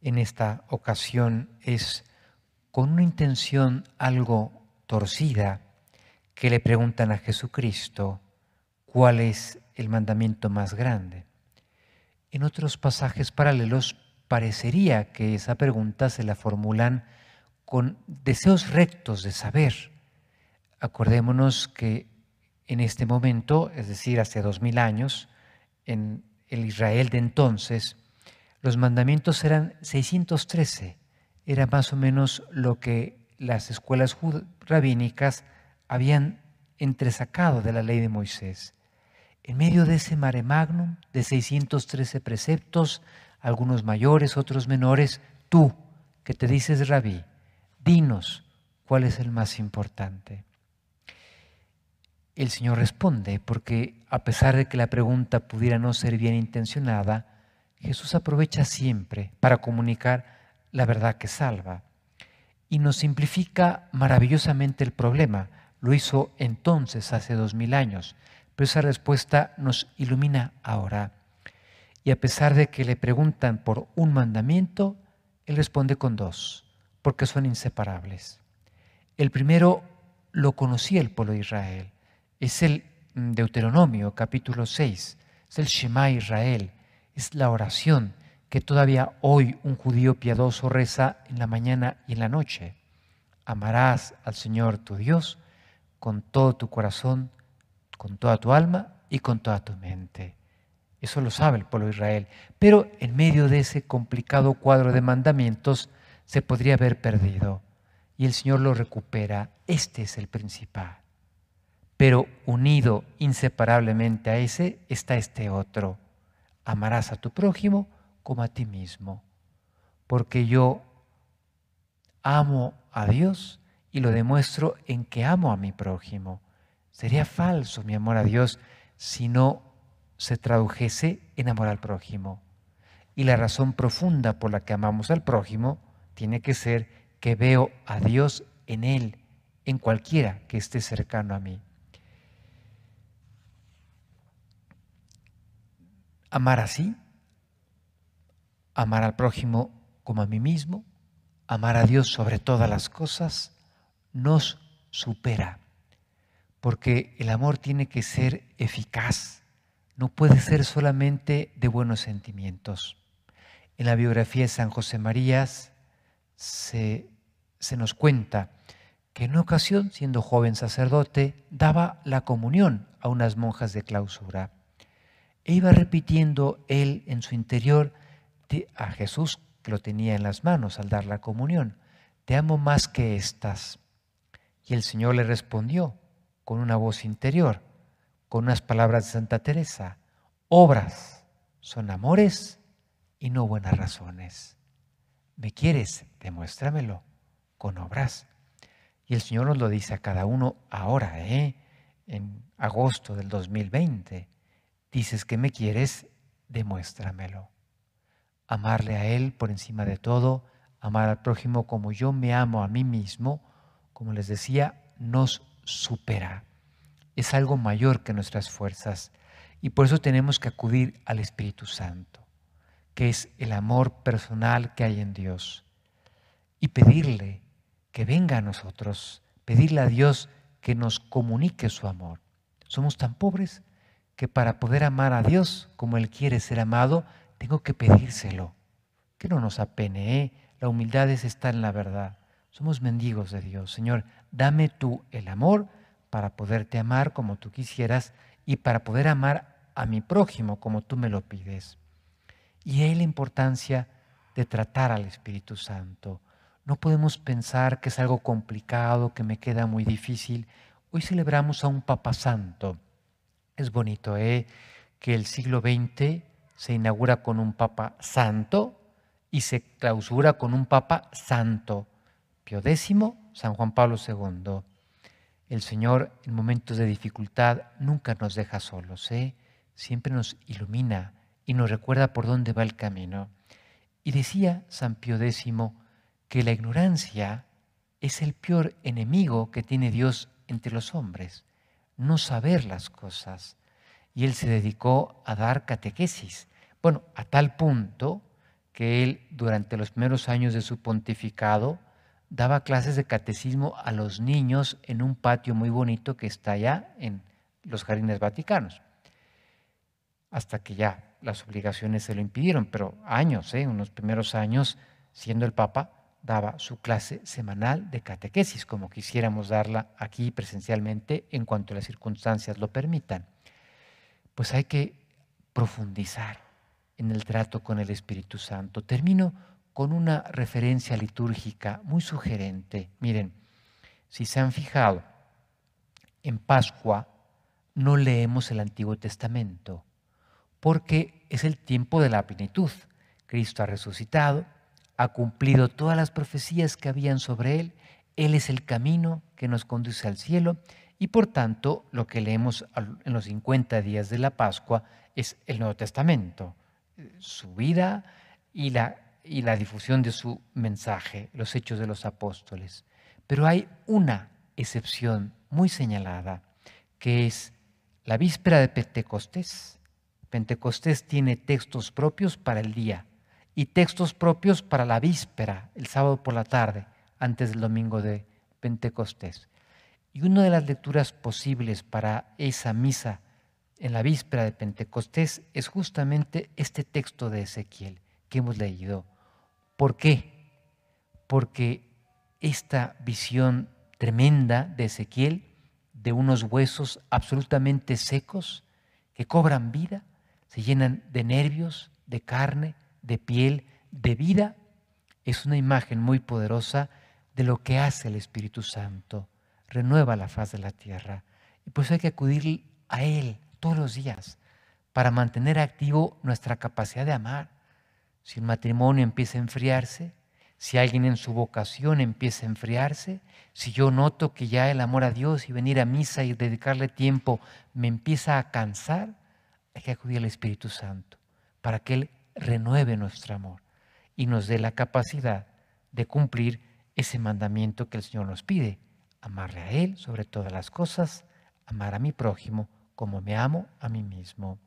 en esta ocasión es con una intención algo torcida que le preguntan a Jesucristo cuál es el mandamiento más grande. En otros pasajes paralelos parecería que esa pregunta se la formulan con deseos rectos de saber. Acordémonos que en este momento, es decir, hace dos mil años, en el Israel de entonces, los mandamientos eran 613. Era más o menos lo que las escuelas rabínicas habían entresacado de la ley de Moisés. En medio de ese mare magnum de 613 preceptos, algunos mayores, otros menores, tú, que te dices rabí, dinos cuál es el más importante. El Señor responde, porque a pesar de que la pregunta pudiera no ser bien intencionada, Jesús aprovecha siempre para comunicar la verdad que salva y nos simplifica maravillosamente el problema. Lo hizo entonces, hace dos mil años, pero esa respuesta nos ilumina ahora. Y a pesar de que le preguntan por un mandamiento, él responde con dos, porque son inseparables. El primero lo conocía el pueblo de Israel, es el Deuteronomio capítulo 6, es el Shema Israel, es la oración que todavía hoy un judío piadoso reza en la mañana y en la noche. Amarás al Señor tu Dios con todo tu corazón, con toda tu alma y con toda tu mente. Eso lo sabe el pueblo de Israel. Pero en medio de ese complicado cuadro de mandamientos se podría haber perdido. Y el Señor lo recupera. Este es el principal. Pero unido inseparablemente a ese está este otro. Amarás a tu prójimo como a ti mismo. Porque yo amo a Dios y lo demuestro en que amo a mi prójimo. Sería falso mi amor a Dios si no se tradujese en amor al prójimo. Y la razón profunda por la que amamos al prójimo tiene que ser que veo a Dios en Él, en cualquiera que esté cercano a mí. Amar así, amar al prójimo como a mí mismo, amar a Dios sobre todas las cosas, nos supera porque el amor tiene que ser eficaz, no puede ser solamente de buenos sentimientos. En la biografía de San José Marías se, se nos cuenta que en una ocasión, siendo joven sacerdote, daba la comunión a unas monjas de clausura. E iba repitiendo él en su interior a Jesús, que lo tenía en las manos al dar la comunión, te amo más que estas. Y el Señor le respondió, con una voz interior, con unas palabras de Santa Teresa. Obras son amores y no buenas razones. ¿Me quieres? Demuéstramelo con obras. Y el Señor nos lo dice a cada uno ahora, ¿eh? en agosto del 2020. Dices que me quieres, demuéstramelo. Amarle a Él por encima de todo, amar al prójimo como yo me amo a mí mismo, como les decía, nos supera. Es algo mayor que nuestras fuerzas. Y por eso tenemos que acudir al Espíritu Santo, que es el amor personal que hay en Dios. Y pedirle que venga a nosotros, pedirle a Dios que nos comunique su amor. Somos tan pobres que para poder amar a Dios como Él quiere ser amado, tengo que pedírselo. Que no nos apene, ¿eh? la humildad es estar en la verdad. Somos mendigos de Dios. Señor, dame tú el amor para poderte amar como tú quisieras y para poder amar a mi prójimo como tú me lo pides. Y hay la importancia de tratar al Espíritu Santo. No podemos pensar que es algo complicado, que me queda muy difícil. Hoy celebramos a un Papa Santo. Es bonito, ¿eh? Que el siglo XX se inaugura con un Papa Santo y se clausura con un Papa Santo. Pio X, San Juan Pablo II. El Señor en momentos de dificultad nunca nos deja solos, ¿eh? siempre nos ilumina y nos recuerda por dónde va el camino. Y decía San Pío X que la ignorancia es el peor enemigo que tiene Dios entre los hombres, no saber las cosas. Y él se dedicó a dar catequesis. Bueno, a tal punto que él durante los primeros años de su pontificado daba clases de catecismo a los niños en un patio muy bonito que está allá en los jardines vaticanos, hasta que ya las obligaciones se lo impidieron, pero años, ¿eh? unos primeros años, siendo el Papa, daba su clase semanal de catequesis, como quisiéramos darla aquí presencialmente en cuanto las circunstancias lo permitan. Pues hay que profundizar en el trato con el Espíritu Santo. Termino con una referencia litúrgica muy sugerente. Miren, si se han fijado, en Pascua no leemos el Antiguo Testamento, porque es el tiempo de la plenitud. Cristo ha resucitado, ha cumplido todas las profecías que habían sobre Él, Él es el camino que nos conduce al cielo y por tanto lo que leemos en los 50 días de la Pascua es el Nuevo Testamento, su vida y la y la difusión de su mensaje, los hechos de los apóstoles. Pero hay una excepción muy señalada, que es la víspera de Pentecostés. Pentecostés tiene textos propios para el día y textos propios para la víspera, el sábado por la tarde, antes del domingo de Pentecostés. Y una de las lecturas posibles para esa misa en la víspera de Pentecostés es justamente este texto de Ezequiel que hemos leído. ¿Por qué? Porque esta visión tremenda de Ezequiel, de unos huesos absolutamente secos que cobran vida, se llenan de nervios, de carne, de piel, de vida, es una imagen muy poderosa de lo que hace el Espíritu Santo. Renueva la faz de la tierra. Y pues hay que acudir a Él todos los días para mantener activo nuestra capacidad de amar si un matrimonio empieza a enfriarse, si alguien en su vocación empieza a enfriarse, si yo noto que ya el amor a Dios y venir a misa y dedicarle tiempo me empieza a cansar, hay que acudir al Espíritu Santo para que Él renueve nuestro amor y nos dé la capacidad de cumplir ese mandamiento que el Señor nos pide, amarle a Él sobre todas las cosas, amar a mi prójimo como me amo a mí mismo.